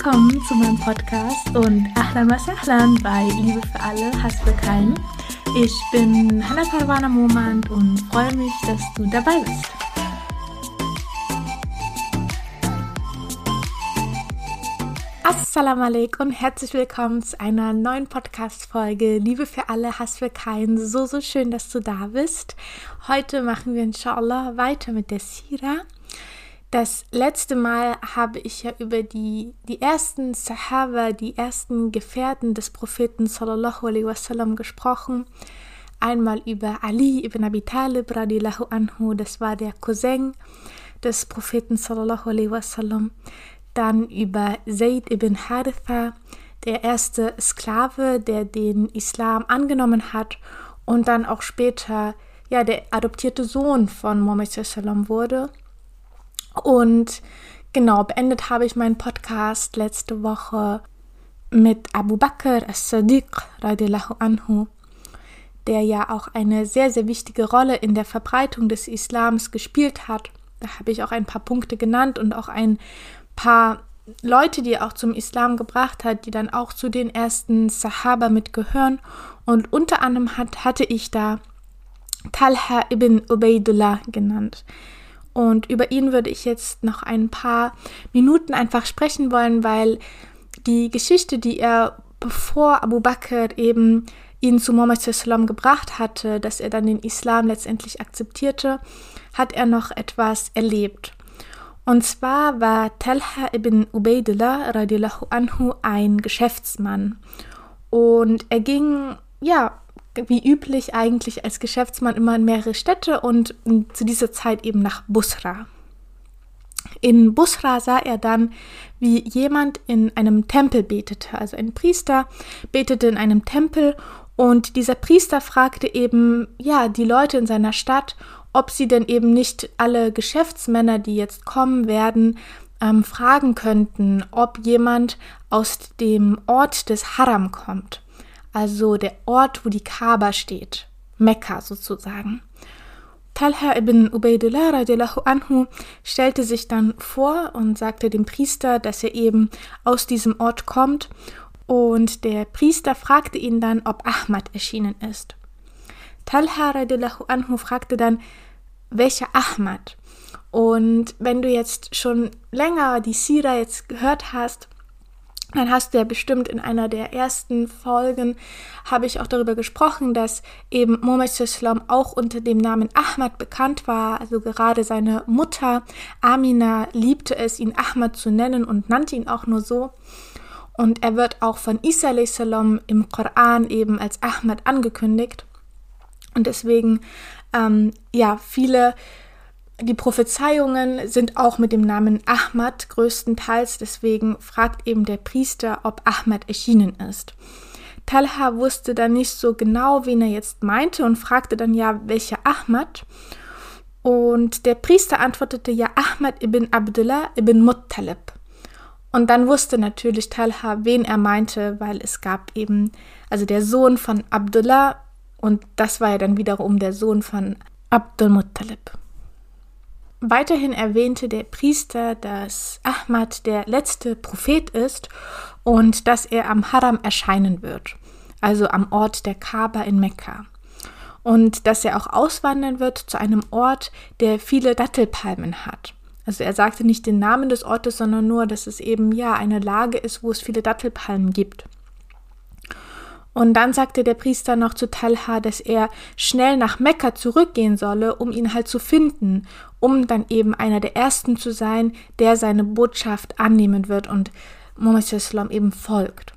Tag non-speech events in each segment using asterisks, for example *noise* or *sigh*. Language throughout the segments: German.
Willkommen zu meinem Podcast und Ahlan was Ahlan bei Liebe für alle, Hass für keinen. Ich bin Hannah Parwana Momand und freue mich, dass du dabei bist. Assalamu alaikum und herzlich willkommen zu einer neuen Podcast-Folge. Liebe für alle, Hass für keinen. So, so schön, dass du da bist. Heute machen wir inshallah weiter mit der Sira. Das letzte Mal habe ich ja über die, die ersten Sahaba, die ersten Gefährten des Propheten sallallahu alaihi wasallam gesprochen. Einmal über Ali ibn Abi Talib radiallahu anhu, das war der Cousin des Propheten sallallahu alaihi wasallam. Dann über Zayd ibn Haritha, der erste Sklave, der den Islam angenommen hat und dann auch später ja der adoptierte Sohn von Muhammad sallam wurde. Und genau, beendet habe ich meinen Podcast letzte Woche mit Abu Bakr as-Sadiq radiallahu anhu, der ja auch eine sehr, sehr wichtige Rolle in der Verbreitung des Islams gespielt hat. Da habe ich auch ein paar Punkte genannt und auch ein paar Leute, die er auch zum Islam gebracht hat, die dann auch zu den ersten Sahaba mitgehören. Und unter anderem hat, hatte ich da Talha ibn Ubaidullah genannt. Und über ihn würde ich jetzt noch ein paar Minuten einfach sprechen wollen, weil die Geschichte, die er bevor Abu Bakr eben ihn zu Muhammad gebracht hatte, dass er dann den Islam letztendlich akzeptierte, hat er noch etwas erlebt. Und zwar war Talha ibn Ubaidullah radiallahu anhu ein Geschäftsmann. Und er ging, ja, wie üblich eigentlich als Geschäftsmann immer in mehrere Städte und zu dieser Zeit eben nach Busra. In Busra sah er dann, wie jemand in einem Tempel betete, also ein Priester betete in einem Tempel und dieser Priester fragte eben, ja, die Leute in seiner Stadt, ob sie denn eben nicht alle Geschäftsmänner, die jetzt kommen werden, ähm, fragen könnten, ob jemand aus dem Ort des Haram kommt also der Ort, wo die Kaaba steht, Mekka sozusagen. Talha ibn Ubaidullah radiallahu anhu stellte sich dann vor und sagte dem Priester, dass er eben aus diesem Ort kommt und der Priester fragte ihn dann, ob Ahmad erschienen ist. Talha radiallahu anhu fragte dann, welcher Ahmad? Und wenn du jetzt schon länger die Sira jetzt gehört hast, dann hast du ja bestimmt in einer der ersten Folgen habe ich auch darüber gesprochen, dass eben Muhammad Islam auch unter dem Namen Ahmad bekannt war. Also gerade seine Mutter Amina liebte es, ihn Ahmad zu nennen und nannte ihn auch nur so. Und er wird auch von Isa salam im Koran eben als Ahmad angekündigt. Und deswegen, ähm, ja, viele die Prophezeiungen sind auch mit dem Namen Ahmad größtenteils, deswegen fragt eben der Priester, ob Ahmad erschienen ist. Talha wusste dann nicht so genau, wen er jetzt meinte und fragte dann ja, welcher Ahmad. Und der Priester antwortete ja Ahmad ibn Abdullah ibn Muttalib. Und dann wusste natürlich Talha, wen er meinte, weil es gab eben, also der Sohn von Abdullah und das war ja dann wiederum der Sohn von Abdul Muttalib. Weiterhin erwähnte der Priester, dass Ahmad der letzte Prophet ist und dass er am Haram erscheinen wird, also am Ort der Kaaba in Mekka. Und dass er auch auswandern wird zu einem Ort, der viele Dattelpalmen hat. Also er sagte nicht den Namen des Ortes, sondern nur, dass es eben ja eine Lage ist, wo es viele Dattelpalmen gibt. Und dann sagte der Priester noch zu Talha, dass er schnell nach Mekka zurückgehen solle, um ihn halt zu finden, um dann eben einer der Ersten zu sein, der seine Botschaft annehmen wird und Muhammad eben folgt.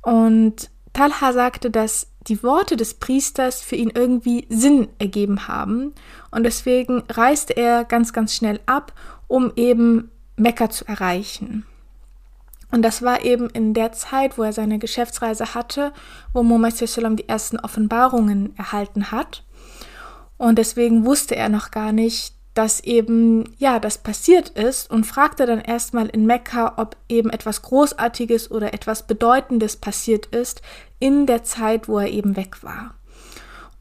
Und Talha sagte, dass die Worte des Priesters für ihn irgendwie Sinn ergeben haben und deswegen reiste er ganz, ganz schnell ab, um eben Mekka zu erreichen. Und das war eben in der Zeit, wo er seine Geschäftsreise hatte, wo Muhammad sallam die ersten Offenbarungen erhalten hat. Und deswegen wusste er noch gar nicht, dass eben, ja, das passiert ist und fragte dann erstmal in Mekka, ob eben etwas Großartiges oder etwas Bedeutendes passiert ist in der Zeit, wo er eben weg war.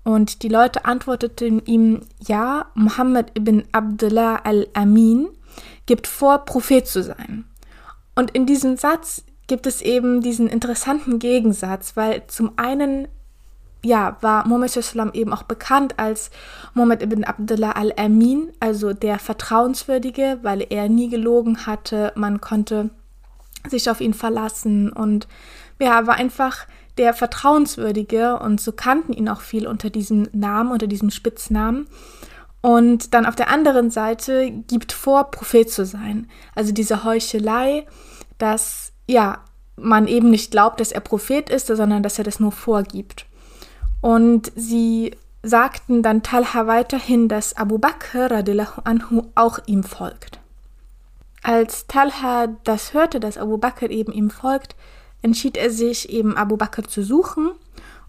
Und die Leute antworteten ihm, ja, Muhammad ibn Abdullah al-Amin gibt vor, Prophet zu sein. Und in diesem Satz gibt es eben diesen interessanten Gegensatz, weil zum einen ja, war Muhammad eben auch bekannt als Muhammad ibn Abdullah al-Amin, also der Vertrauenswürdige, weil er nie gelogen hatte. Man konnte sich auf ihn verlassen und ja, war einfach der Vertrauenswürdige und so kannten ihn auch viel unter diesem Namen, unter diesem Spitznamen. Und dann auf der anderen Seite gibt vor, Prophet zu sein. Also diese Heuchelei, dass ja, man eben nicht glaubt, dass er Prophet ist, sondern dass er das nur vorgibt. Und sie sagten dann Talha weiterhin, dass Abu Bakr anhu auch ihm folgt. Als Talha das hörte, dass Abu Bakr eben ihm folgt, entschied er sich eben Abu Bakr zu suchen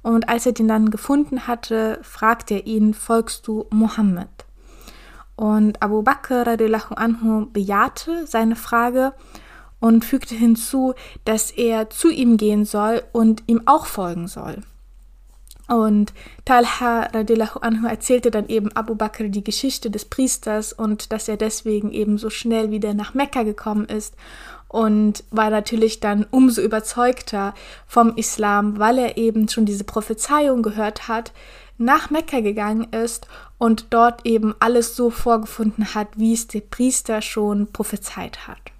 und als er den dann gefunden hatte, fragte er ihn, folgst du Mohammed? Und Abu Bakr anhu bejahte seine Frage und fügte hinzu, dass er zu ihm gehen soll und ihm auch folgen soll. Und Talha radiallahu anhu erzählte dann eben Abu Bakr die Geschichte des Priesters und dass er deswegen eben so schnell wieder nach Mekka gekommen ist und war natürlich dann umso überzeugter vom Islam, weil er eben schon diese Prophezeiung gehört hat, nach Mekka gegangen ist und dort eben alles so vorgefunden hat, wie es der Priester schon prophezeit hat.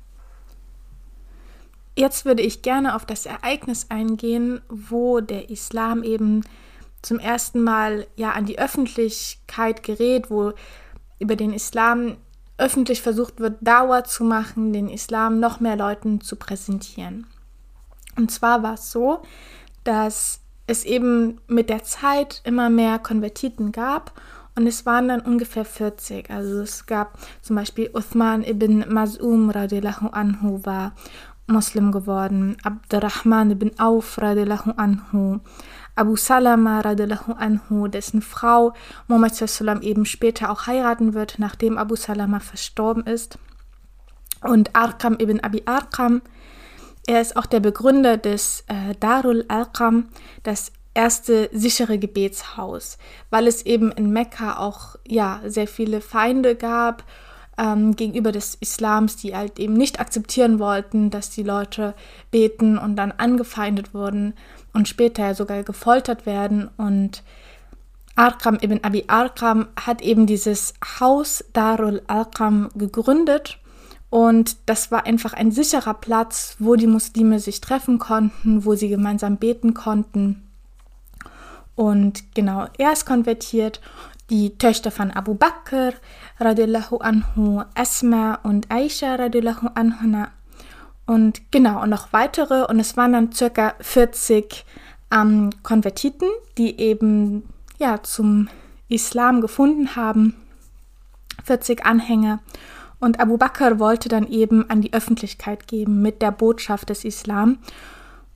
Jetzt würde ich gerne auf das Ereignis eingehen, wo der Islam eben zum ersten Mal ja an die Öffentlichkeit gerät, wo über den Islam öffentlich versucht wird, Dauer zu machen, den Islam noch mehr Leuten zu präsentieren. Und zwar war es so, dass es eben mit der Zeit immer mehr Konvertiten gab und es waren dann ungefähr 40. Also es gab zum Beispiel Uthman ibn Mas'um radiallahu anhu war Muslim geworden, Abdurrahman ibn Auf radiallahu anhu, Abu Salama radiallahu anhu, dessen Frau Muhammad sallam eben später auch heiraten wird, nachdem Abu Salama verstorben ist. Und Arqam ibn Abi Arqam, er ist auch der Begründer des äh, Darul Arqam, das erste sichere Gebetshaus, weil es eben in Mekka auch ja sehr viele Feinde gab ähm, gegenüber des Islams, die halt eben nicht akzeptieren wollten, dass die Leute beten und dann angefeindet wurden und später sogar gefoltert werden. Und Arqam ibn Abi Arqam hat eben dieses Haus Darul Arqam gegründet. Und das war einfach ein sicherer Platz, wo die Muslime sich treffen konnten, wo sie gemeinsam beten konnten. Und genau, er ist konvertiert. Die Töchter von Abu Bakr, radiallahu anhu, Asma und Aisha, radiallahu anhu, und genau, und noch weitere. Und es waren dann circa 40 ähm, Konvertiten, die eben ja zum Islam gefunden haben. 40 Anhänger. Und Abu Bakr wollte dann eben an die Öffentlichkeit geben mit der Botschaft des Islam.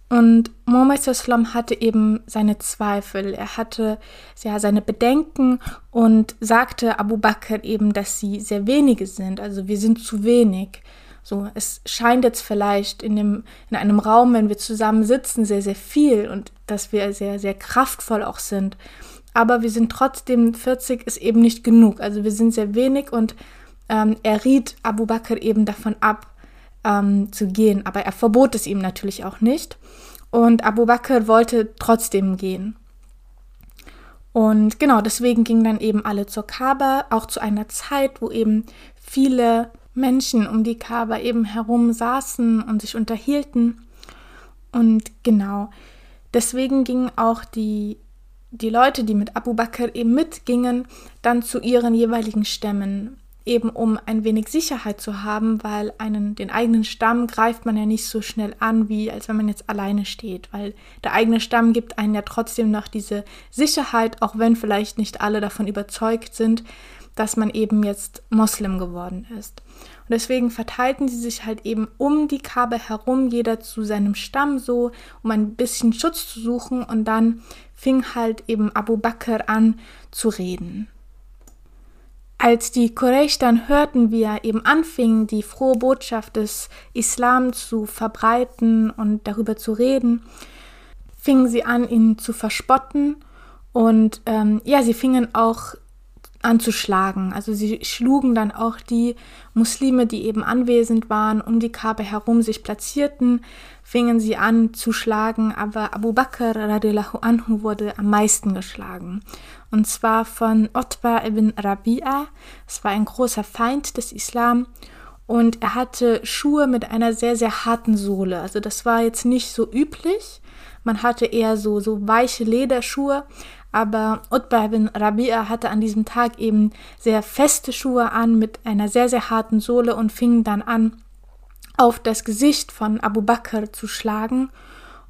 Und Muhammad Islam hatte eben seine Zweifel, er hatte ja seine Bedenken und sagte Abu Bakr eben, dass sie sehr wenige sind, also wir sind zu wenig. So, es scheint jetzt vielleicht in, dem, in einem Raum, wenn wir zusammen sitzen, sehr, sehr viel und dass wir sehr, sehr kraftvoll auch sind. Aber wir sind trotzdem, 40 ist eben nicht genug. Also wir sind sehr wenig und ähm, er riet Abu Bakr eben davon ab, ähm, zu gehen. Aber er verbot es ihm natürlich auch nicht. Und Abu Bakr wollte trotzdem gehen. Und genau deswegen gingen dann eben alle zur Kaaba, auch zu einer Zeit, wo eben viele Menschen um die Kaaba eben herum saßen und sich unterhielten. Und genau, deswegen gingen auch die, die Leute, die mit Abu Bakr eben mitgingen, dann zu ihren jeweiligen Stämmen, eben um ein wenig Sicherheit zu haben, weil einen, den eigenen Stamm greift man ja nicht so schnell an, wie als wenn man jetzt alleine steht, weil der eigene Stamm gibt einen ja trotzdem noch diese Sicherheit, auch wenn vielleicht nicht alle davon überzeugt sind, dass man eben jetzt Moslem geworden ist. Und deswegen verteilten sie sich halt eben um die Kabe herum, jeder zu seinem Stamm so, um ein bisschen Schutz zu suchen. Und dann fing halt eben Abu Bakr an zu reden. Als die Quraysh dann hörten, wie er eben anfing, die frohe Botschaft des Islam zu verbreiten und darüber zu reden, fingen sie an, ihn zu verspotten. Und ähm, ja, sie fingen auch anzuschlagen. Also sie schlugen dann auch die Muslime, die eben anwesend waren, um die Kabe herum sich platzierten, fingen sie an zu schlagen, aber Abu Bakr radiallahu anhu wurde am meisten geschlagen. Und zwar von Otba ibn Rabi'a. Es war ein großer Feind des Islam und er hatte Schuhe mit einer sehr, sehr harten Sohle. Also das war jetzt nicht so üblich. Man hatte eher so, so weiche Lederschuhe, aber Utbah bin Rabia hatte an diesem Tag eben sehr feste Schuhe an mit einer sehr, sehr harten Sohle und fing dann an, auf das Gesicht von Abu Bakr zu schlagen.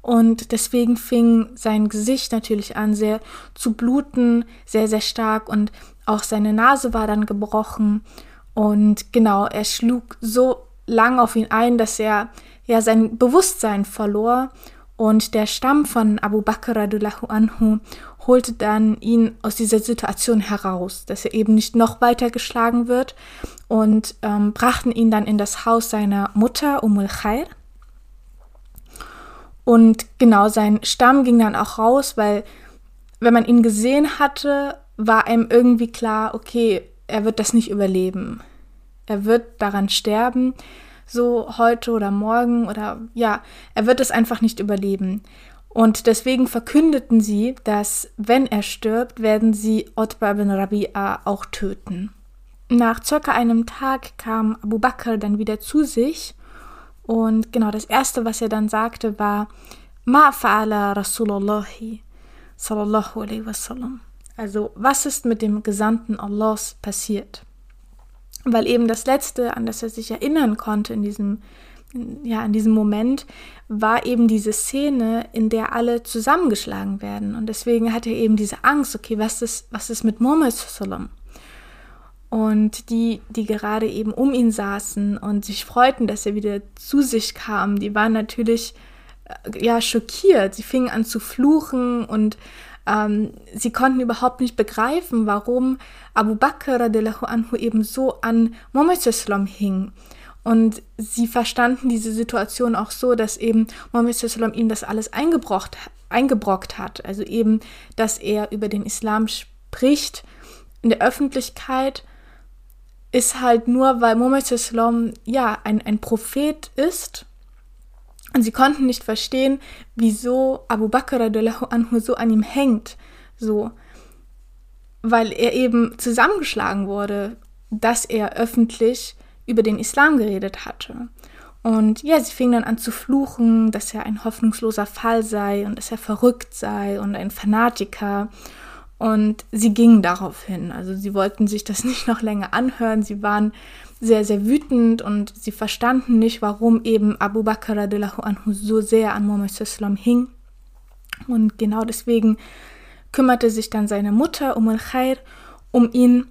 Und deswegen fing sein Gesicht natürlich an, sehr zu bluten, sehr, sehr stark. Und auch seine Nase war dann gebrochen. Und genau, er schlug so lang auf ihn ein, dass er ja sein Bewusstsein verlor. Und der Stamm von Abu Bakr anhu holte dann ihn aus dieser Situation heraus, dass er eben nicht noch weiter geschlagen wird und ähm, brachten ihn dann in das Haus seiner Mutter Umul Khair. Und genau, sein Stamm ging dann auch raus, weil wenn man ihn gesehen hatte, war einem irgendwie klar, okay, er wird das nicht überleben. Er wird daran sterben, so heute oder morgen oder ja, er wird es einfach nicht überleben. Und deswegen verkündeten sie, dass wenn er stirbt, werden sie Otba bin Rabi'a auch töten. Nach circa einem Tag kam Abu Bakr dann wieder zu sich und genau das erste, was er dann sagte, war Ma fa'ala Rasulullahi sallallahu alaihi wasallam. Also, was ist mit dem Gesandten Allahs passiert? Weil eben das letzte, an das er sich erinnern konnte in diesem ja, in diesem Moment war eben diese Szene, in der alle zusammengeschlagen werden. Und deswegen hat er eben diese Angst, okay, was ist, was ist mit Muhammad sallam? Und die, die gerade eben um ihn saßen und sich freuten, dass er wieder zu sich kam, die waren natürlich äh, ja schockiert. Sie fingen an zu fluchen und ähm, sie konnten überhaupt nicht begreifen, warum Abu Bakr anhu eben so an sallam hing. Und sie verstanden diese Situation auch so, dass eben Mohammed sallam ihm das alles eingebrockt, eingebrockt hat. Also eben, dass er über den Islam spricht in der Öffentlichkeit, ist halt nur, weil Mohammed sallam ja ein, ein Prophet ist. Und sie konnten nicht verstehen, wieso Abu Bakr anhu so an ihm hängt. So. Weil er eben zusammengeschlagen wurde, dass er öffentlich über den Islam geredet hatte. Und ja, sie fing dann an zu fluchen, dass er ein hoffnungsloser Fall sei und dass er verrückt sei und ein Fanatiker. Und sie gingen darauf hin. Also sie wollten sich das *laughs* nicht noch länger anhören. Sie waren sehr, sehr wütend und sie verstanden nicht, warum eben Abu Bakr anhu so sehr an Muhammad hing. Und genau deswegen kümmerte sich dann seine Mutter um al-Khair um ihn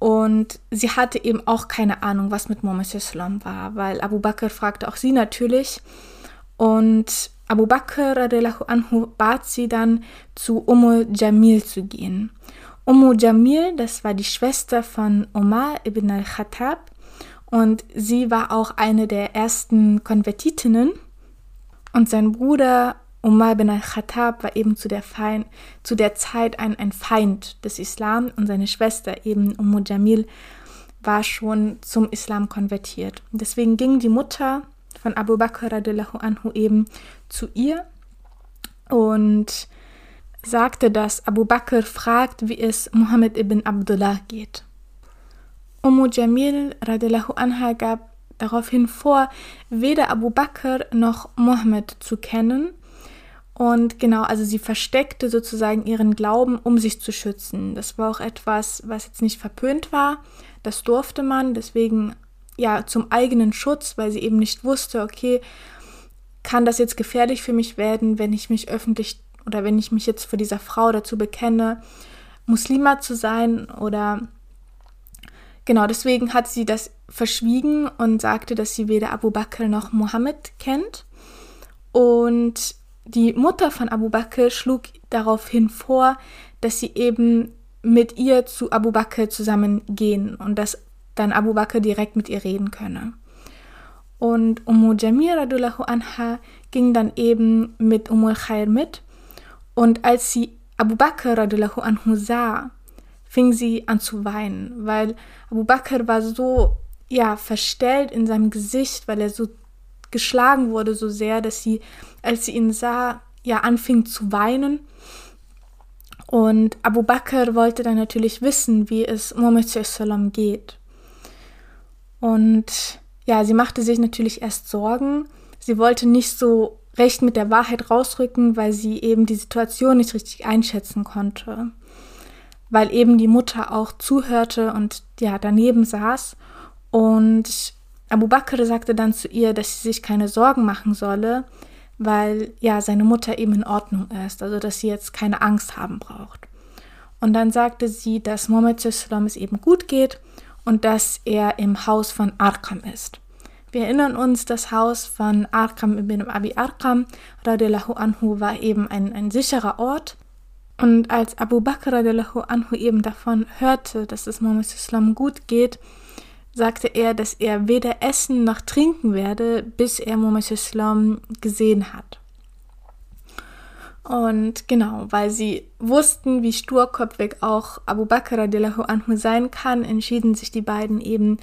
und sie hatte eben auch keine Ahnung, was mit Muhammad Islam war, weil Abu Bakr fragte auch sie natürlich. Und Abu Bakr anhu bat sie dann, zu Umm Jamil zu gehen. Umm Jamil, das war die Schwester von Omar ibn al-Khattab und sie war auch eine der ersten Konvertitinnen. Und sein Bruder Umar bin al-Khattab war eben zu der, Feind, zu der Zeit ein, ein Feind des Islam und seine Schwester eben Umm Jamil war schon zum Islam konvertiert. Deswegen ging die Mutter von Abu Bakr anhu eben zu ihr und sagte, dass Abu Bakr fragt, wie es Muhammad ibn Abdullah geht. Umm Jamil anha gab daraufhin vor, weder Abu Bakr noch Muhammad zu kennen und genau, also sie versteckte sozusagen ihren Glauben, um sich zu schützen. Das war auch etwas, was jetzt nicht verpönt war. Das durfte man, deswegen ja zum eigenen Schutz, weil sie eben nicht wusste, okay, kann das jetzt gefährlich für mich werden, wenn ich mich öffentlich oder wenn ich mich jetzt vor dieser Frau dazu bekenne, Muslima zu sein oder genau deswegen hat sie das verschwiegen und sagte, dass sie weder Abu Bakr noch Mohammed kennt. Und die Mutter von Abu Bakr schlug daraufhin vor, dass sie eben mit ihr zu Abu Bakr zusammen gehen und dass dann Abu Bakr direkt mit ihr reden könne. Und Ummu Jamir radullahu anha ging dann eben mit Umul Khair mit und als sie Abu Bakr radullahu anhu sah, fing sie an zu weinen, weil Abu Bakr war so ja verstellt in seinem Gesicht, weil er so geschlagen wurde so sehr, dass sie, als sie ihn sah, ja anfing zu weinen. Und Abu Bakr wollte dann natürlich wissen, wie es Muhammad geht. Und ja, sie machte sich natürlich erst Sorgen. Sie wollte nicht so recht mit der Wahrheit rausrücken, weil sie eben die Situation nicht richtig einschätzen konnte. Weil eben die Mutter auch zuhörte und ja, daneben saß. Und Abu Bakr sagte dann zu ihr, dass sie sich keine Sorgen machen solle, weil ja seine Mutter eben in Ordnung ist, also dass sie jetzt keine Angst haben braucht. Und dann sagte sie, dass Mohammed es eben gut geht und dass er im Haus von Arkham ist. Wir erinnern uns, das Haus von Arkham ibn Abi Arkham radiallahu anhu war eben ein, ein sicherer Ort. Und als Abu Bakr radiallahu anhu eben davon hörte, dass es Mohammed gut geht, sagte er, dass er weder essen noch trinken werde, bis er Mohammed Islam gesehen hat. Und genau, weil sie wussten, wie sturköpfig auch Abu Bakr radiallahu anhu sein kann, entschieden sich die beiden eben,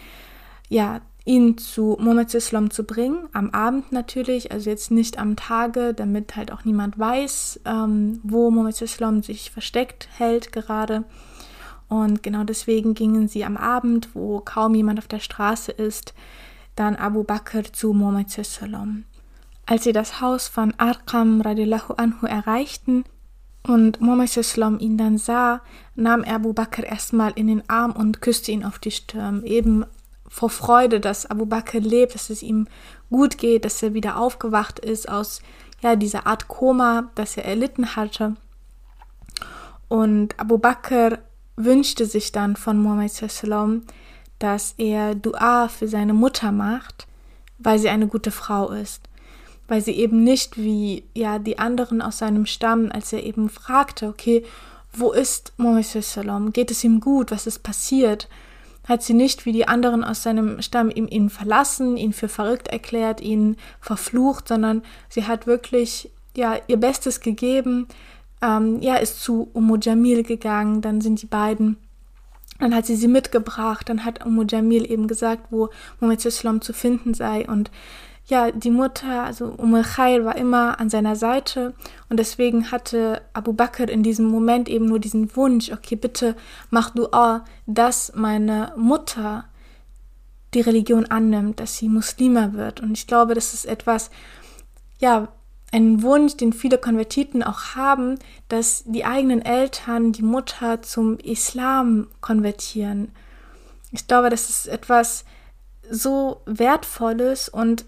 ja, ihn zu Mohammed Islam zu bringen, am Abend natürlich, also jetzt nicht am Tage, damit halt auch niemand weiß, ähm, wo Mohammed Islam sich versteckt hält gerade. Und genau deswegen gingen sie am Abend, wo kaum jemand auf der Straße ist, dann Abu Bakr zu Muhammad sallam. Als sie das Haus von Arqam radiallahu anhu erreichten und Muhammad sallam ihn dann sah, nahm er Abu Bakr erstmal in den Arm und küsste ihn auf die Stirn, eben vor Freude, dass Abu Bakr lebt, dass es ihm gut geht, dass er wieder aufgewacht ist aus ja, dieser Art Koma, das er erlitten hatte. Und Abu Bakr wünschte sich dann von Muhammad dass er Dua für seine Mutter macht, weil sie eine gute Frau ist. Weil sie eben nicht wie ja die anderen aus seinem Stamm, als er eben fragte, okay, wo ist Muhammad? Geht es ihm gut? Was ist passiert? Hat sie nicht wie die anderen aus seinem Stamm ihm ihn verlassen, ihn für verrückt erklärt, ihn verflucht, sondern sie hat wirklich ja ihr Bestes gegeben, ähm, ja, ist zu Umu Jamil gegangen, dann sind die beiden, dann hat sie sie mitgebracht, dann hat Umu Jamil eben gesagt, wo Muhammad Islam zu finden sei und ja, die Mutter, also Umm Khair war immer an seiner Seite und deswegen hatte Abu Bakr in diesem Moment eben nur diesen Wunsch, okay, bitte mach Dua, dass meine Mutter die Religion annimmt, dass sie Muslima wird. Und ich glaube, das ist etwas, ja, ein Wunsch, den viele Konvertiten auch haben, dass die eigenen Eltern die Mutter zum Islam konvertieren. Ich glaube, das ist etwas so Wertvolles und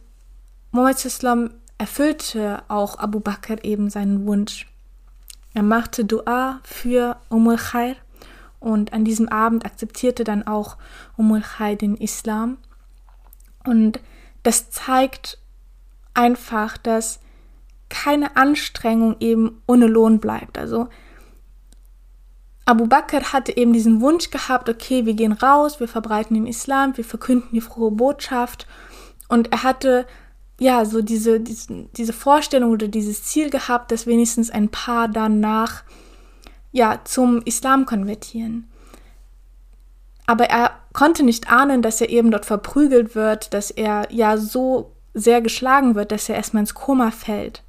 Muhammad Islam erfüllte auch Abu Bakr eben seinen Wunsch. Er machte Dua für Umul Khair und an diesem Abend akzeptierte dann auch Umul Khair den Islam. Und das zeigt einfach, dass keine Anstrengung eben ohne Lohn bleibt. Also Abu Bakr hatte eben diesen Wunsch gehabt, okay, wir gehen raus, wir verbreiten den Islam, wir verkünden die frohe Botschaft. Und er hatte ja so diese, diese, diese Vorstellung oder dieses Ziel gehabt, dass wenigstens ein paar danach ja zum Islam konvertieren. Aber er konnte nicht ahnen, dass er eben dort verprügelt wird, dass er ja so sehr geschlagen wird, dass er erstmal ins Koma fällt.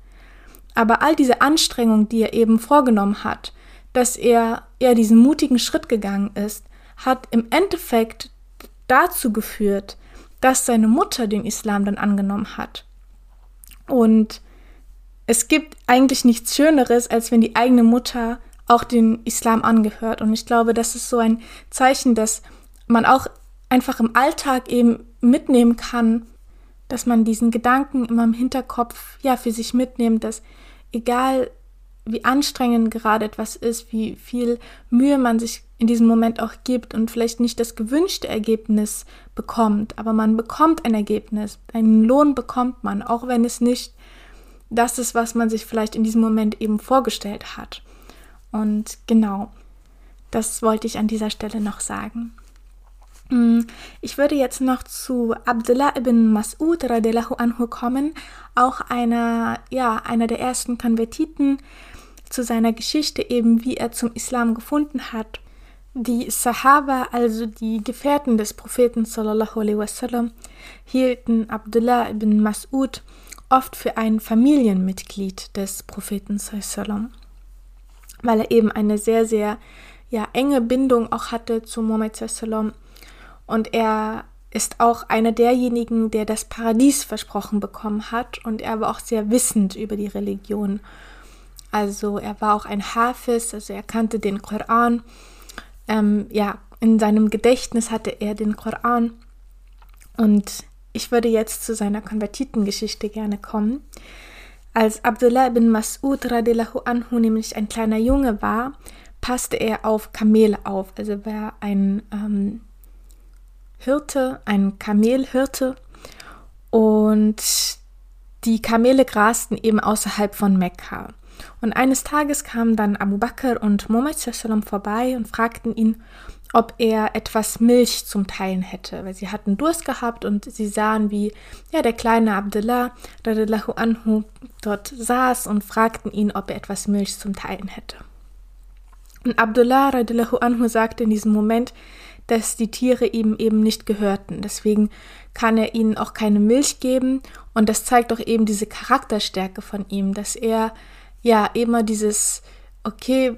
Aber all diese Anstrengung, die er eben vorgenommen hat, dass er ja diesen mutigen Schritt gegangen ist, hat im Endeffekt dazu geführt, dass seine Mutter den Islam dann angenommen hat. Und es gibt eigentlich nichts Schöneres, als wenn die eigene Mutter auch den Islam angehört. Und ich glaube, das ist so ein Zeichen, dass man auch einfach im Alltag eben mitnehmen kann, dass man diesen Gedanken immer im Hinterkopf ja für sich mitnimmt, dass egal wie anstrengend gerade etwas ist, wie viel Mühe man sich in diesem Moment auch gibt und vielleicht nicht das gewünschte Ergebnis bekommt, aber man bekommt ein Ergebnis, einen Lohn bekommt man, auch wenn es nicht das ist, was man sich vielleicht in diesem Moment eben vorgestellt hat. Und genau, das wollte ich an dieser Stelle noch sagen. Mm, ich würde jetzt noch zu Abdullah ibn Mas'ud radiallahu anhu kommen, auch einer, ja, einer der ersten Konvertiten, zu seiner Geschichte eben, wie er zum Islam gefunden hat. Die Sahaba, also die Gefährten des Propheten sallallahu alaihi wasallam, hielten Abdullah ibn Mas'ud oft für ein Familienmitglied des Propheten sallallahu weil er eben eine sehr, sehr ja, enge Bindung auch hatte zu Muhammad sallallahu und er ist auch einer derjenigen, der das Paradies versprochen bekommen hat und er war auch sehr wissend über die Religion. Also er war auch ein Hafiz, also er kannte den Koran. Ähm, ja, in seinem Gedächtnis hatte er den Koran. Und ich würde jetzt zu seiner Konvertitengeschichte gerne kommen. Als Abdullah ibn Mas'ud radiallahu anhu nämlich ein kleiner Junge war, passte er auf Kamele auf. Also war ein ähm, Hirte, ein Kamelhirte. Und die Kamele grasten eben außerhalb von Mekka. Und eines Tages kamen dann Abu Bakr und Muhammad vorbei und fragten ihn, ob er etwas Milch zum Teilen hätte, weil sie hatten Durst gehabt und sie sahen, wie ja der kleine Abdullah radiallahu anhu dort saß und fragten ihn, ob er etwas Milch zum Teilen hätte. Und Abdullah radiallahu anhu sagte in diesem Moment, dass die Tiere ihm eben nicht gehörten. Deswegen kann er ihnen auch keine Milch geben. Und das zeigt auch eben diese Charakterstärke von ihm, dass er ja immer dieses, okay,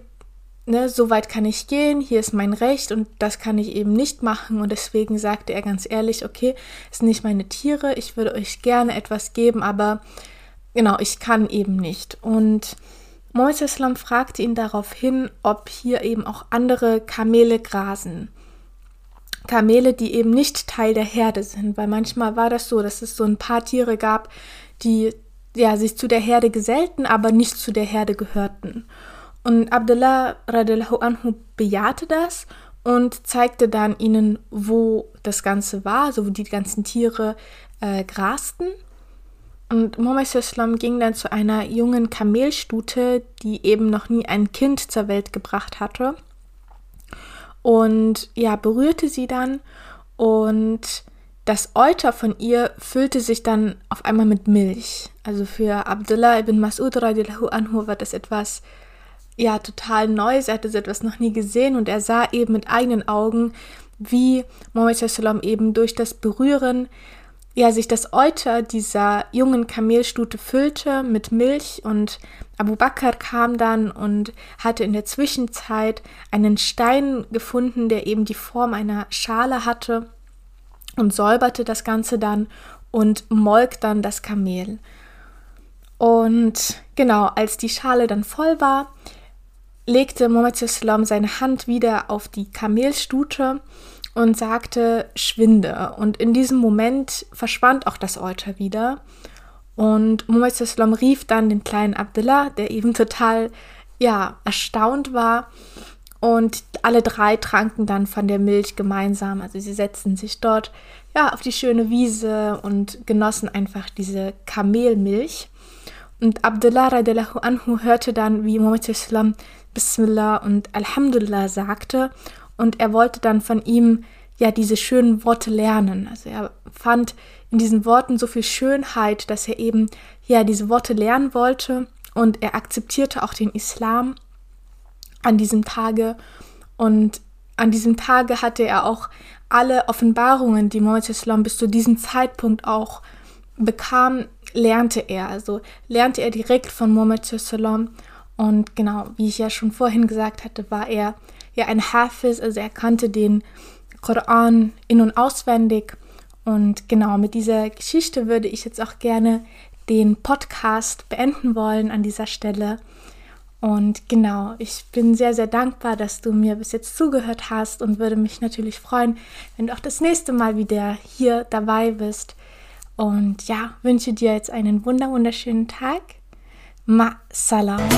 ne, so weit kann ich gehen, hier ist mein Recht und das kann ich eben nicht machen. Und deswegen sagte er ganz ehrlich, okay, es sind nicht meine Tiere, ich würde euch gerne etwas geben, aber genau, ich kann eben nicht. Und Moises fragte ihn darauf hin, ob hier eben auch andere Kamele grasen. Kamele, die eben nicht Teil der Herde sind, weil manchmal war das so, dass es so ein paar Tiere gab, die ja sich zu der Herde gesellten, aber nicht zu der Herde gehörten. Und Abdullah radiallahu anhu bejahte das und zeigte dann ihnen, wo das Ganze war, also wo die ganzen Tiere äh, grasten. Und Muhammad Islam ging dann zu einer jungen Kamelstute, die eben noch nie ein Kind zur Welt gebracht hatte und ja, berührte sie dann. Und das Euter von ihr füllte sich dann auf einmal mit Milch. Also für Abdullah ibn Mas'ud radiallahu anhu war das etwas ja total Neues, er hatte so etwas noch nie gesehen. Und er sah eben mit eigenen Augen, wie Muhammad eben durch das Berühren ja, sich das Euter dieser jungen Kamelstute füllte mit Milch und Abu Bakr kam dann und hatte in der Zwischenzeit einen Stein gefunden, der eben die Form einer Schale hatte und säuberte das Ganze dann und molk dann das Kamel. Und genau, als die Schale dann voll war, legte Muhammad seine Hand wieder auf die Kamelstute und sagte, schwinde. Und in diesem Moment verschwand auch das Euter wieder. Und Muhammad rief dann den kleinen Abdullah, der eben total, ja, erstaunt war. Und alle drei tranken dann von der Milch gemeinsam. Also sie setzten sich dort, ja, auf die schöne Wiese und genossen einfach diese Kamelmilch. Und Abdullah radiallahu anhu hörte dann, wie Muhammad Bismillah und Alhamdulillah sagte und er wollte dann von ihm ja diese schönen Worte lernen. Also er fand in diesen Worten so viel Schönheit, dass er eben ja diese Worte lernen wollte und er akzeptierte auch den Islam an diesem Tage und an diesem Tage hatte er auch alle Offenbarungen, die Mohammed Islam bis zu diesem Zeitpunkt auch bekam, lernte er. Also lernte er direkt von Mohammed und genau, wie ich ja schon vorhin gesagt hatte, war er ja ein Hafiz, also er kannte den Koran in- und auswendig. Und genau mit dieser Geschichte würde ich jetzt auch gerne den Podcast beenden wollen an dieser Stelle. Und genau, ich bin sehr, sehr dankbar, dass du mir bis jetzt zugehört hast und würde mich natürlich freuen, wenn du auch das nächste Mal wieder hier dabei bist. Und ja, wünsche dir jetzt einen wunderschönen Tag. Ma salam.